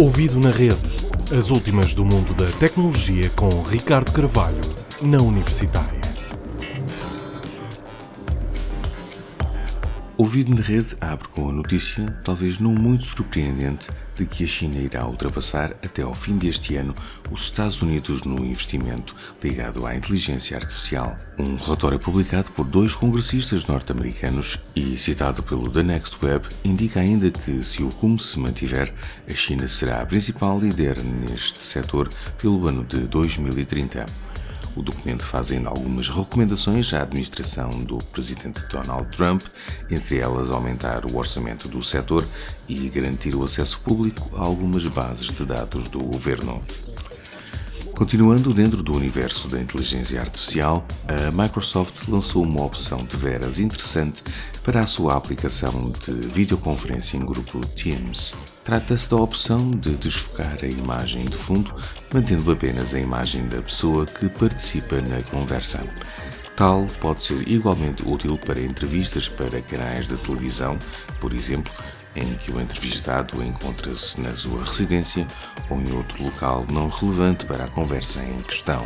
Ouvido na rede. As últimas do mundo da tecnologia com Ricardo Carvalho, na Universitária. Ouvido na rede abre com a notícia, talvez não muito surpreendente, de que a China irá ultrapassar até ao fim deste ano os Estados Unidos no investimento ligado à inteligência artificial. Um relatório publicado por dois congressistas norte-americanos e citado pelo The Next Web indica ainda que, se o rumo se mantiver, a China será a principal líder neste setor pelo ano de 2030. O documento faz ainda algumas recomendações à administração do presidente Donald Trump, entre elas aumentar o orçamento do setor e garantir o acesso público a algumas bases de dados do governo. Continuando dentro do universo da inteligência artificial, a Microsoft lançou uma opção de veras interessante para a sua aplicação de videoconferência em grupo Teams. Trata-se da opção de desfocar a imagem de fundo, mantendo apenas a imagem da pessoa que participa na conversa. Tal pode ser igualmente útil para entrevistas para canais de televisão, por exemplo, em que o entrevistado encontra-se na sua residência ou em outro local não relevante para a conversa em questão.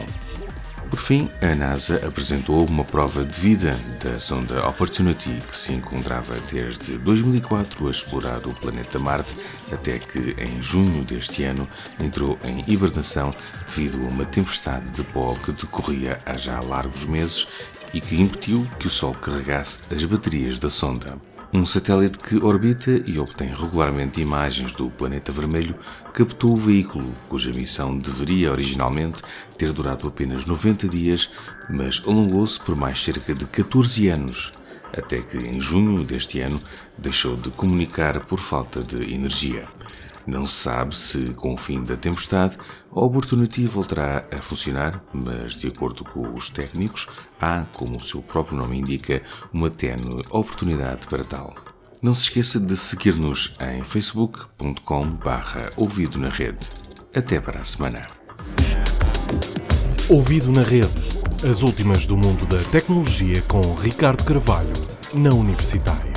Por fim, a NASA apresentou uma prova de vida da sonda Opportunity, que se encontrava desde 2004 a explorar o planeta Marte, até que, em junho deste ano, entrou em hibernação devido a uma tempestade de pó que decorria há já largos meses e que impediu que o Sol carregasse as baterias da sonda. Um satélite que orbita e obtém regularmente imagens do planeta vermelho captou o veículo, cuja missão deveria originalmente ter durado apenas 90 dias, mas alongou-se por mais cerca de 14 anos, até que em junho deste ano deixou de comunicar por falta de energia. Não se sabe se, com o fim da tempestade, a Opportunity voltará a funcionar, mas, de acordo com os técnicos, há, como o seu próprio nome indica, uma tenue oportunidade para tal. Não se esqueça de seguir-nos em facebook.com/barra ouvido na rede. Até para a semana. Ouvido na rede. As últimas do mundo da tecnologia com Ricardo Carvalho, na Universitária.